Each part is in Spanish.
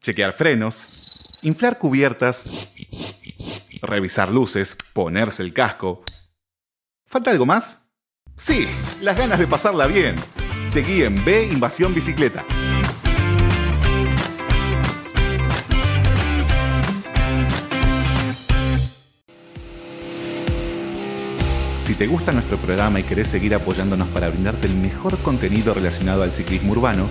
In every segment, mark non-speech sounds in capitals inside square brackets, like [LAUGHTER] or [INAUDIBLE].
chequear frenos, inflar cubiertas, revisar luces, ponerse el casco. ¿Falta algo más? Sí, las ganas de pasarla bien. Seguí en B Invasión Bicicleta. Si te gusta nuestro programa y querés seguir apoyándonos para brindarte el mejor contenido relacionado al ciclismo urbano,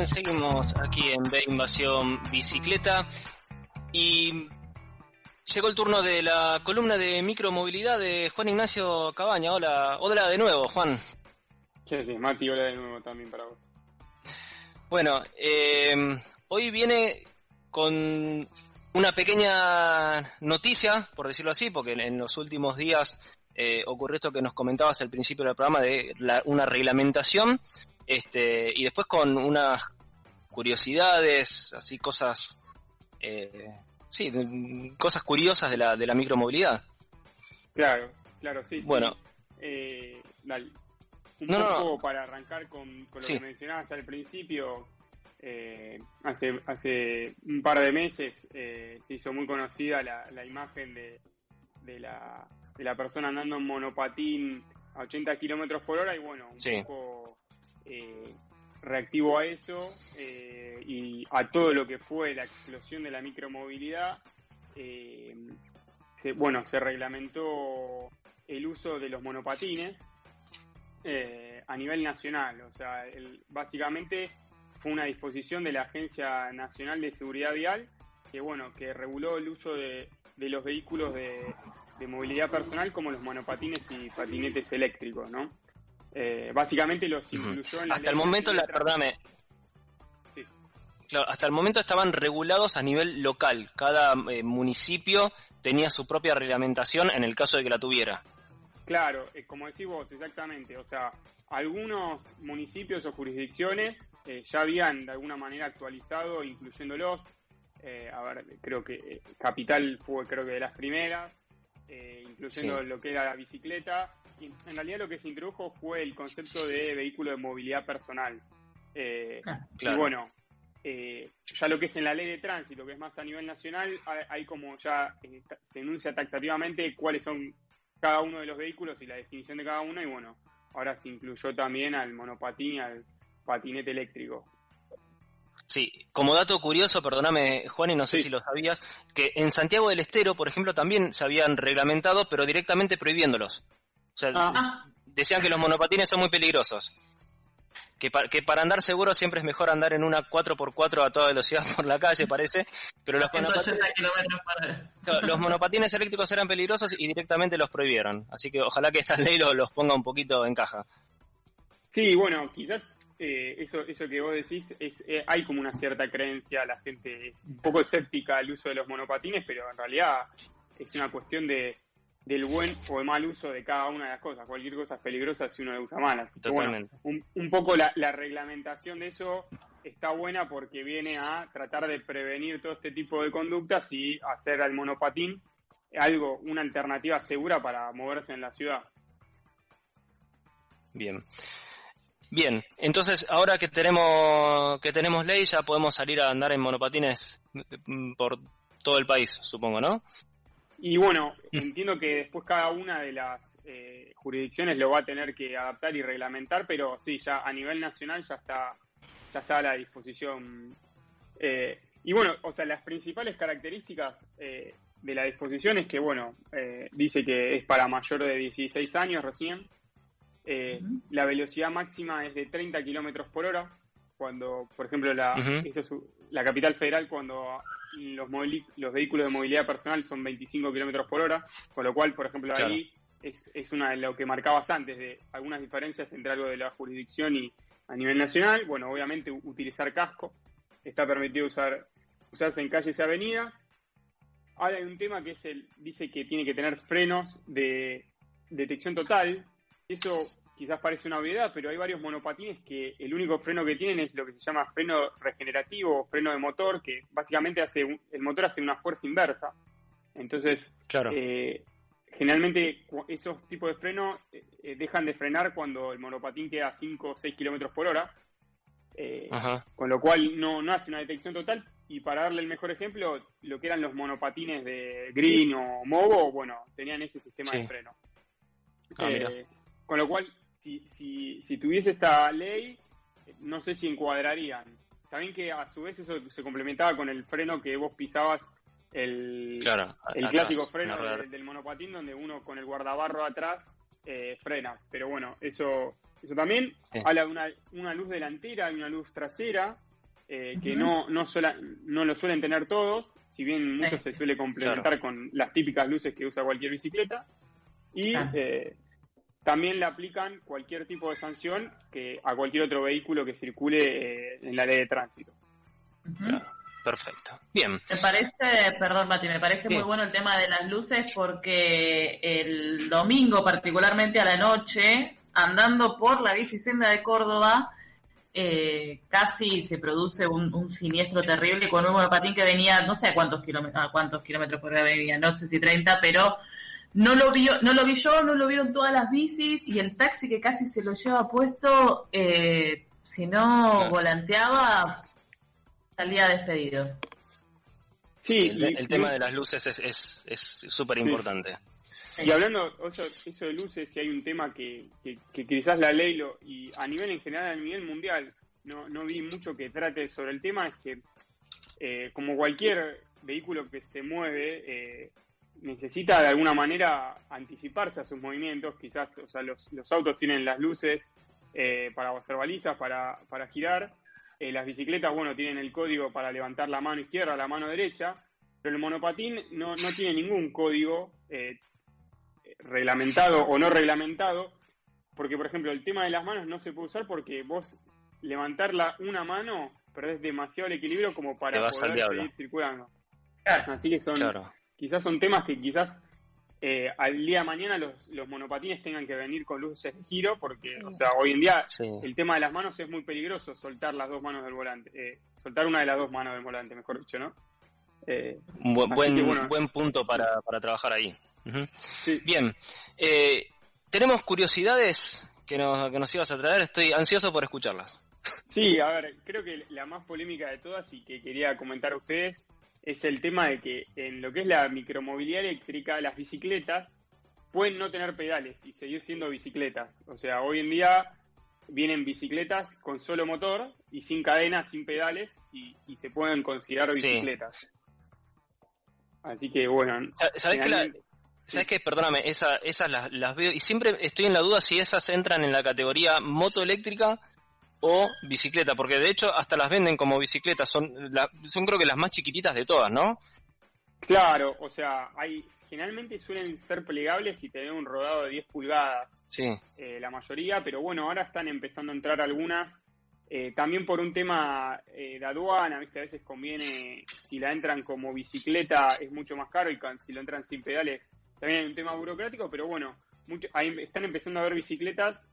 Bien, seguimos aquí en B Invasión Bicicleta y llegó el turno de la columna de micromovilidad de Juan Ignacio Cabaña. Hola, hola de nuevo, Juan. Sí, sí, Mati, hola de nuevo también para vos. Bueno, eh, hoy viene con una pequeña noticia, por decirlo así, porque en los últimos días eh, ocurrió esto que nos comentabas al principio del programa de la, una reglamentación este, y después con unas curiosidades, así cosas, eh, sí, cosas curiosas de la, de la micromovilidad. Claro, claro, sí. Bueno. Eh, Un poco para arrancar con, lo que mencionabas al principio, eh, hace, hace un par de meses eh, se hizo muy conocida la, la imagen de, de, la, de la persona andando en monopatín a 80 kilómetros por hora y bueno, un poco eh, reactivo a eso eh, y a todo lo que fue la explosión de la micromovilidad, eh, se, bueno, se reglamentó el uso de los monopatines a nivel nacional. O sea, básicamente fue una disposición de la Agencia Nacional de Seguridad Vial que, bueno, que reguló el uso de, los vehículos de, de movilidad personal como los monopatines y patinetes eléctricos, ¿no? Eh, básicamente los incluyó en Hasta el momento, la, perdóname. Claro, hasta el momento estaban regulados a nivel local. Cada eh, municipio tenía su propia reglamentación en el caso de que la tuviera. Claro, eh, como decís vos, exactamente. O sea, algunos municipios o jurisdicciones ya habían de alguna manera actualizado, incluyéndolos. a ver, creo que Capital fue creo que de las primeras, incluyendo lo que era la bicicleta en realidad lo que se introdujo fue el concepto de vehículo de movilidad personal. Eh, ah, y bueno, eh, ya lo que es en la ley de tránsito, que es más a nivel nacional, hay, como ya eh, se enuncia taxativamente cuáles son cada uno de los vehículos y la definición de cada uno, y bueno, ahora se incluyó también al monopatín al patinete eléctrico. Sí, como dato curioso, perdóname Juan y no sé si lo sabías, que en Santiago del Estero, por ejemplo, también se habían reglamentado, pero directamente prohibiéndolos. Sea, ah. decían que los monopatines son muy peligrosos. Que, para andar seguro siempre es mejor andar en una 4x4 a toda velocidad por la calle, parece. Pero los monopatines, los monopatines eléctricos eran peligrosos y directamente los prohibieron. Así que ojalá que esta ley los, ponga un poquito en caja. Sí, bueno, quizás eh, eso, eso que vos decís, es, eh, hay como una cierta creencia, la gente es un poco escéptica al uso de los monopatines, pero en realidad es una cuestión de, del buen o el mal uso de cada una de las cosas. Cualquier cosa es peligrosa si uno la usa mal. Así un, poco la, reglamentación de eso está buena porque viene a tratar de prevenir todo este tipo de conductas y hacer al monopatín algo, una alternativa segura para moverse en la ciudad. Bien. Bien, entonces ahora que tenemos que tenemos ley ya podemos salir a andar en monopatines mm, por todo el país, supongo, ¿no? Y bueno, entiendo que después cada una de las eh, jurisdicciones lo va a tener que adaptar y reglamentar, pero sí, ya a nivel nacional ya está, ya está a la disposición. Eh, y bueno, o sea, las principales características eh, de la disposición es que, bueno, dice que es para mayor de 16 años recién. La velocidad máxima es de 30 kilómetros por hora. Cuando, por ejemplo, la, la capital federal, cuando los, los vehículos de movilidad personal son 25 kilómetros por hora, con lo cual, por ejemplo, ahí es, es una de lo que marcabas antes, de algunas diferencias entre algo de la jurisdicción y a nivel nacional. Bueno, obviamente utilizar casco. Está permitido usar usarse en calles y avenidas. Ahora hay un tema que es el, dice que tiene que tener frenos de detección total. Eso quizás parece una obviedad, pero hay varios monopatines que el único freno que tienen es lo que se llama freno regenerativo o freno de motor, que básicamente hace el motor hace una fuerza inversa. Entonces, claro. Eh, generalmente esos tipos de freno eh, eh, dejan de frenar cuando el monopatín queda a 5 o 6 kilómetros por hora. con lo cual no, no hace una detección total. Y para darle el mejor ejemplo, lo que eran los monopatines de Green o Movo, bueno, tenían ese sistema de freno. Ah, con lo cual, si, si, si tuviese esta ley, no sé si encuadrarían. También que a su vez eso se complementaba con el freno que vos pisabas, el, el clásico freno del, monopatín, donde uno con el guardabarro atrás eh, frena. Pero bueno, eso, eso también habla de una, una luz delantera y una luz trasera. Eh, que no, no, no lo suelen tener todos, si bien mucho se suele complementar con las típicas luces que usa cualquier bicicleta. Y eh, también le aplican cualquier tipo de sanción que a cualquier otro vehículo que circule eh, en la ley de tránsito. Perfecto. Bien. Me parece, perdón Mati, me parece muy bueno el tema de las luces porque el domingo, particularmente a la noche, andando por la bicicenda de Córdoba, eh, casi se produce un, siniestro terrible con un monopatín que venía, no sé a cuántos kilómetros, a cuántos kilómetros por hora venía, no sé si 30, pero no lo, vi, no lo vi yo, no lo vieron todas las bicis y el taxi que casi se lo lleva puesto, eh, si no volanteaba, salía despedido. Sí, el, tema de las luces es súper es, importante. Y hablando eso, eso, de luces, si hay un tema que, que, quizás la ley lo, y a nivel en general, a nivel mundial, no, no vi mucho que trate sobre el tema, es que eh, como cualquier vehículo que se mueve, eh, necesita de alguna manera anticiparse a sus movimientos, quizás, o sea, los, los autos tienen las luces eh, para hacer balizas, para, para girar, eh, las bicicletas, bueno, tienen el código para levantar la mano izquierda, la mano derecha, pero el monopatín no, no tiene ningún código eh, reglamentado o no reglamentado, porque, por ejemplo, el tema de las manos no se puede usar porque vos levantarla una mano perdés demasiado el equilibrio como para poder seguir circulando. Así que son, quizás son temas que quizás eh, al día de mañana los, los, monopatines tengan que venir con luces de giro, porque, o sea, hoy en día el tema de las manos es muy peligroso, soltar las dos manos del volante, eh, soltar una de las dos manos del volante, mejor dicho, ¿no? Eh, buen, buen, buen, punto para, para trabajar ahí. Bien, tenemos curiosidades que nos, que nos ibas a traer, estoy ansioso por escucharlas. Sí, a ver, creo que la más polémica de todas y que quería comentar a ustedes es el tema de que en lo que es la micromovilidad eléctrica, las bicicletas pueden no tener pedales y seguir siendo bicicletas. O sea, hoy en día vienen bicicletas con solo motor y sin cadenas, sin pedales y, se pueden considerar bicicletas. Así que bueno. ¿Sabes qué? ¿Sabes qué? Perdóname, esa, esas las, las, veo y siempre estoy en la duda si esas entran en la categoría moto eléctrica o bicicleta, porque de hecho hasta las venden como bicicletas, son, son creo que las más chiquititas de todas, ¿no? Claro, o sea, hay generalmente suelen ser plegables y tener un rodado de 10 pulgadas. Sí. Eh, la mayoría, pero bueno, ahora están empezando a entrar algunas. Eh, también por un tema eh, de aduana, ¿viste? A veces conviene, si la entran como bicicleta es mucho más caro y si lo entran sin pedales también hay un tema burocrático, pero bueno, mucho, están empezando a ver bicicletas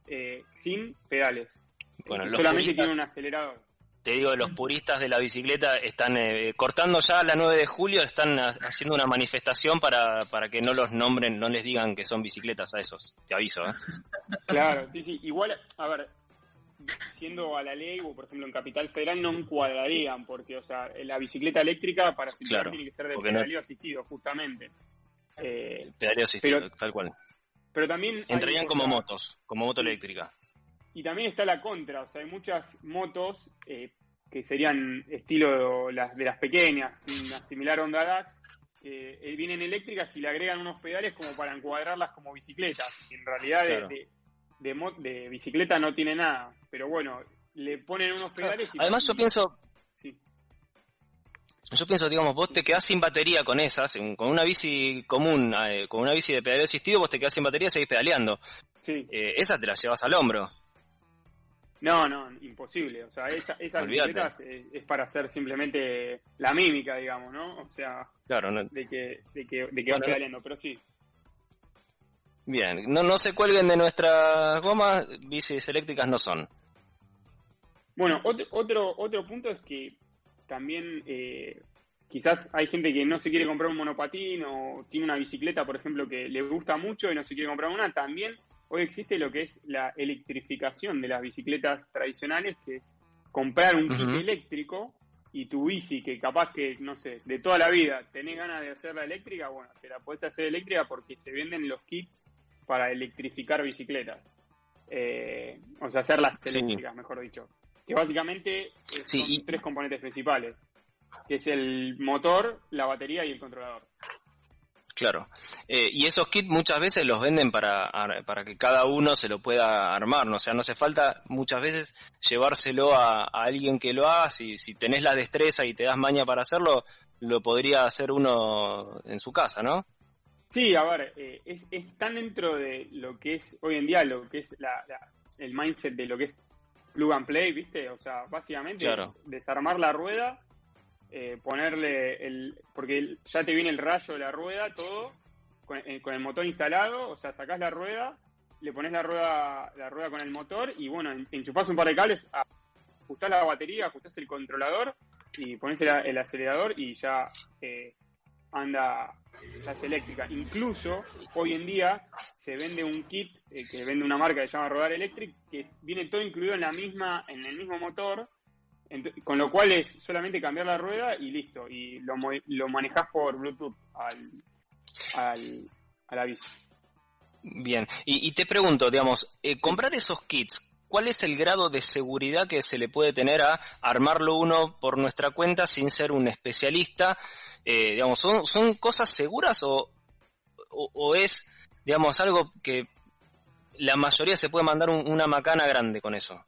sin pedales. Bueno, solamente tiene un acelerador. Te digo, los puristas de la bicicleta están eh, cortando ya la 9 de julio, están haciendo una manifestación para, para que no los nombren, no les digan que son bicicletas a esos. Te aviso, ¿eh? Claro, sí, sí. Igual, a ver, siendo a la ley, o por ejemplo en Capital Federal, no encuadrarían, porque, o sea, la bicicleta eléctrica para circular tiene que ser de pedaleo asistido, justamente. Eh, pedaleo asistido, tal cual. Pero también. Entrarían como motos, como moto eléctrica. Y también está la contra, o sea, hay muchas motos eh, que serían estilo las de las pequeñas, una similar Honda DAX, que eh, vienen eléctricas y le agregan unos pedales como para encuadrarlas como bicicletas. en realidad de, de, bicicleta no tiene nada, pero bueno, le ponen unos pedales y... Además yo pienso... Yo pienso, digamos, vos te quedás sin batería con esas, con una bici común, eh, con una bici de pedaleo asistido, vos te quedás sin batería y seguís pedaleando. Sí. Eh, esas te las llevas al hombro. No, no, imposible. O sea, esa, esas bicicletas es, para hacer simplemente la mímica, digamos, ¿no? O sea, claro, de que, de que, de que va pedaleando, pero sí. Bien, no, no se cuelguen de nuestras gomas, bicis eléctricas no son. Bueno, otro, otro, otro punto es que también eh, quizás hay gente que no se quiere comprar un monopatín o tiene una bicicleta, por ejemplo, que le gusta mucho y no se quiere comprar una. También hoy existe lo que es la electrificación de las bicicletas tradicionales, que es comprar un kit eléctrico y tu bici, que capaz que, no sé, de toda la vida tenés ganas de hacerla eléctrica, bueno, te la podés hacer eléctrica porque se venden los kits para electrificar bicicletas. Eh, o sea, hacerlas eléctricas, mejor dicho. Que básicamente son tres componentes principales, que es el motor, la batería y el controlador. Claro. Eh, y esos kits muchas veces los venden para, para que cada uno se lo pueda armar, ¿no? O sea, no hace falta muchas veces llevárselo a, alguien que lo haga. Si, si tenés la destreza y te das maña para hacerlo, lo podría hacer uno en su casa, ¿no? Sí, a ver, eh, es, es, tan dentro de lo que es hoy en día, lo que es el mindset de lo que es plug and play, ¿viste? O sea, básicamente desarmar la rueda eh, ponerle el. Porque ya te viene el rayo de la rueda, todo, eh, con, el motor instalado, o sea, sacás la rueda, le pones la rueda, la rueda con el motor y bueno, enchufás un par de cables, ajustás la batería, ajustás el controlador y pones el, acelerador y ya eh, anda, ya es eléctrica. Incluso hoy en día se vende un kit que vende una marca que se llama Rodar Electric, que viene todo incluido en la misma, en el mismo motor con lo cual es solamente cambiar la rueda y listo. Y lo, lo manejas por Bluetooth al, al, a la. Bien, y, te pregunto, digamos, eh, comprar esos kits, ¿cuál es el grado de seguridad que se le puede tener a armarlo uno por nuestra cuenta sin ser un especialista? Eh, digamos, ¿son, ¿son cosas seguras o, o, es, digamos, algo que la mayoría se puede mandar una macana grande con eso?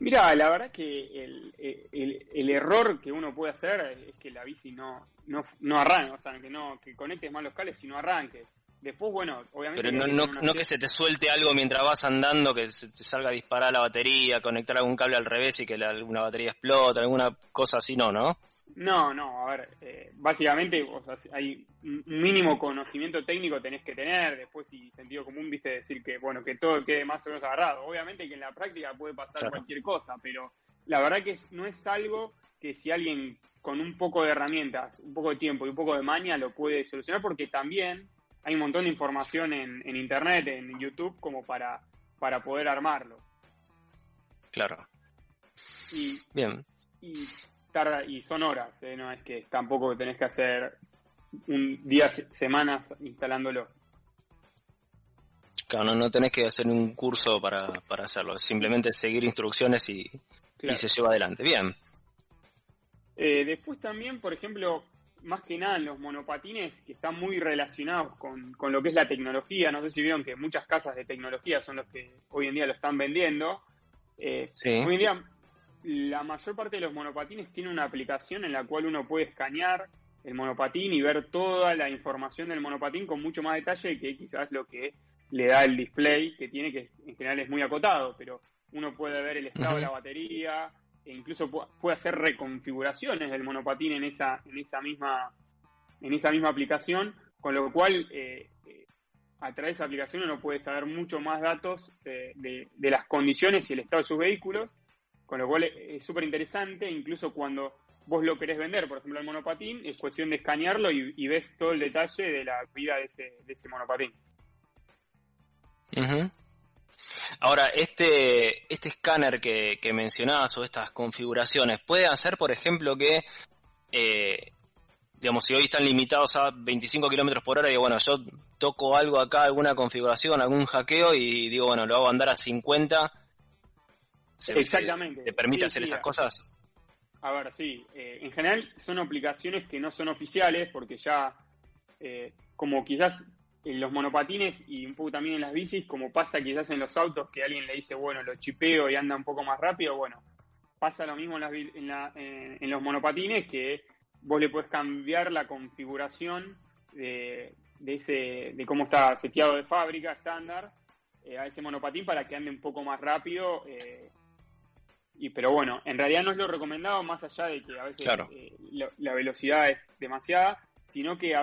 Mira, la verdad que el, el, error que uno puede hacer es que la bici no, no, no arranque, o sea, que no que conectes mal los cables y no arranque. Después, bueno, obviamente... Pero no, no, que se te suelte algo mientras vas andando, que se te salga a disparar la batería, conectar algún cable al revés y que la, alguna batería explote, alguna cosa así, no, ¿no? No, no, a ver, eh, básicamente o sea, hay un mínimo conocimiento técnico tenés que tener, después y sentido común, viste, decir que, bueno, que todo quede más o menos agarrado. Obviamente que en la práctica puede pasar cualquier cosa, pero la verdad que no es algo que si alguien con un poco de herramientas, un poco de tiempo y un poco de maña lo puede solucionar, porque también hay un montón de información en, en internet, en YouTube, como para, para poder armarlo. Claro. Y, Bien. Y tarda, y son horas, ¿eh? no es que tampoco tenés que hacer un día, semanas instalándolo. Claro, no, tenés que hacer un curso para, para hacerlo, simplemente seguir instrucciones y, se lleva adelante. Bien. Eh, después también, por ejemplo, más que nada en los monopatines que están muy relacionados con, con, lo que es la tecnología. No sé si vieron que muchas casas de tecnología son los que hoy en día lo están vendiendo. Eh, hoy en día la mayor parte de los monopatines tiene una aplicación en la cual uno puede escanear el monopatín y ver toda la información del monopatín con mucho más detalle que quizás lo que le da el display que tiene, que en general es muy acotado, pero uno puede ver el estado de la batería e incluso puede hacer reconfiguraciones del monopatín en esa, en esa misma en esa misma aplicación, con lo cual eh, eh, a través de esa aplicación uno puede saber mucho más datos de, de las condiciones y el estado de sus vehículos con lo cual es súper interesante, incluso cuando vos lo querés vender, por ejemplo, el monopatín, es cuestión de escanearlo y, ves todo el detalle de la vida de ese, de ese monopatín. Ahora, este, este escáner que, que mencionabas o estas configuraciones, ¿puede hacer, por ejemplo, que, eh, digamos, si hoy están limitados a 25 kilómetros por hora y bueno, yo toco algo acá, alguna configuración, algún hackeo y digo, bueno, lo hago andar a 50 Exactamente. ¿Te permite hacer esas cosas? A ver, sí. Eh, en general son aplicaciones que no son oficiales porque ya, eh, como quizás en los monopatines y un poco también en las bicis, como pasa quizás en los autos que alguien le dice, bueno, lo chipeo y anda un poco más rápido, bueno, pasa lo mismo en, los monopatines que vos le puedes cambiar la configuración de, ese, de cómo está seteado de fábrica estándar eh, a ese monopatín para que ande un poco más rápido. Eh, y, pero bueno, en realidad no es lo recomendado, más allá de que a veces eh, la, velocidad es demasiada, sino que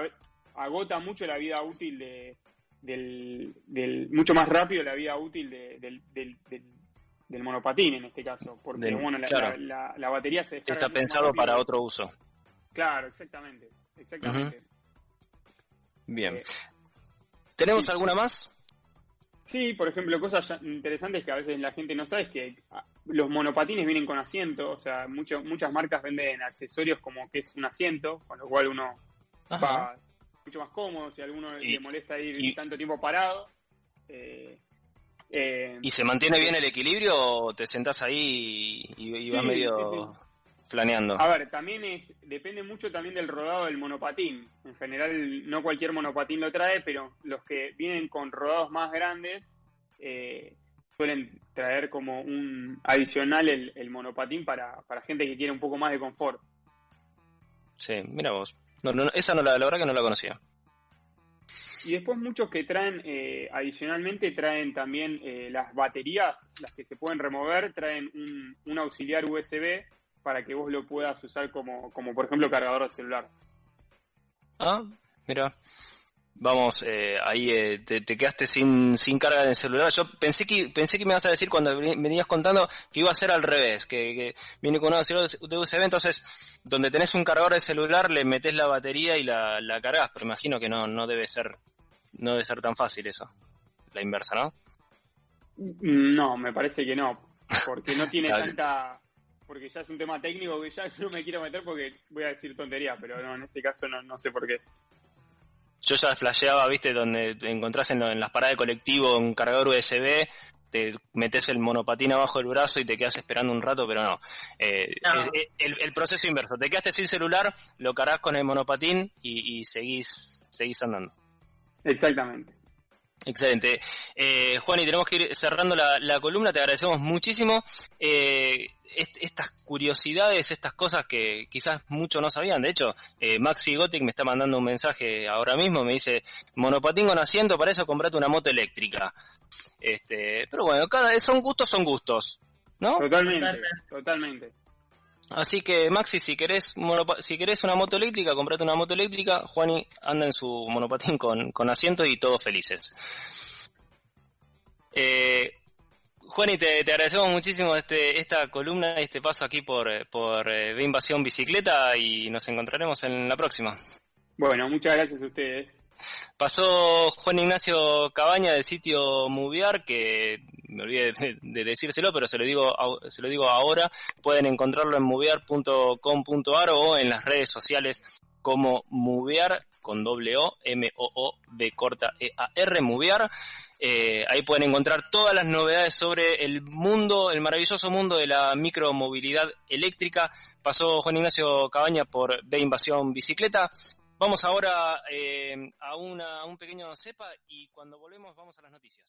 agota mucho la vida útil de, del, del, mucho más rápido la vida útil del, del, monopatín en este caso, porque bueno, la, la, batería se está pensado para otro uso. Claro, exactamente, exactamente. Bien. ¿Tenemos alguna más? Sí, por ejemplo, cosas interesantes que a veces la gente no sabe es que ah, los monopatines vienen con asiento, o sea, mucho, muchas marcas venden accesorios como que es un asiento, con lo cual uno va mucho más cómodo, si a alguno le molesta ir tanto tiempo parado. Eh, eh, ¿Y se mantiene bien el equilibrio o te sentás ahí y, vas medio flaneando? A ver, también es depende mucho también del rodado del monopatín. En general, no cualquier monopatín lo trae, pero los que vienen con rodados más grandes eh, suelen traer como un adicional el, monopatín para, para, gente que quiere un poco más de confort. Sí, mira vos. esa no la, la verdad que no la conocía. Y después muchos que traen, eh, adicionalmente traen también eh, las baterías, las que se pueden remover, traen un, un auxiliar USB para que vos lo puedas usar como, como por ejemplo cargador de celular. Ah, mira. Vamos, eh, ahí eh, te, quedaste sin, sin carga en el celular. Yo pensé que pensé que me ibas a decir cuando venías contando que iba a ser al revés, que, viene con un auxiliar de USB, entonces donde tenés un cargador de celular le metes la batería y la, la cargas, pero imagino que no, no debe ser no debe ser tan fácil eso, la inversa, ¿no? No, me parece que no, porque no tiene [LAUGHS] tanta porque ya es un tema técnico que ya [LAUGHS] no me quiero meter porque voy a decir tontería, pero no, en este caso no, no sé por qué. Yo ya flasheaba, viste, donde te encontrás en, las paradas de colectivo un cargador USB, te metes el monopatín abajo del brazo y te quedas esperando un rato, pero no. Eh, el, proceso inverso, te quedaste sin celular, lo cargas con el monopatín y, seguís, seguís andando. Exactamente. Excelente. Eh, Juan, y tenemos que ir cerrando la, columna, te agradecemos muchísimo. Eh, estas curiosidades, estas cosas que quizás muchos no sabían. De hecho, eh, Maxi Gothic me está mandando un mensaje ahora mismo, me dice, monopatín con asiento, para eso comprate una moto eléctrica. Este, pero bueno, cada son gustos, son gustos, ¿no? Totalmente, totalmente. Así que Maxi, si querés, si querés una moto eléctrica, comprate una moto eléctrica. Juani anda en su monopatín con, con asiento y todos felices. Eh, Juani, te, te, agradecemos muchísimo este, esta columna, este paso aquí por, por eh, Invasión Bicicleta y nos encontraremos en la próxima. Bueno, muchas gracias a ustedes. Pasó Juan Ignacio Cabaña del sitio Moviar, que me olvidé de, decírselo, pero se lo digo se lo digo ahora. Pueden encontrarlo en moviar.com.ar o en las redes sociales como Moviar con doble O, M-O-O, B corta E-A-R, Moviar. Eh, ahí pueden encontrar todas las novedades sobre el mundo, el maravilloso mundo de la micromovilidad eléctrica. Pasó Juan Ignacio Cabaña por de Invasión Bicicleta. Vamos ahora eh, a, una, a un pequeño cepa y cuando volvemos vamos a las noticias.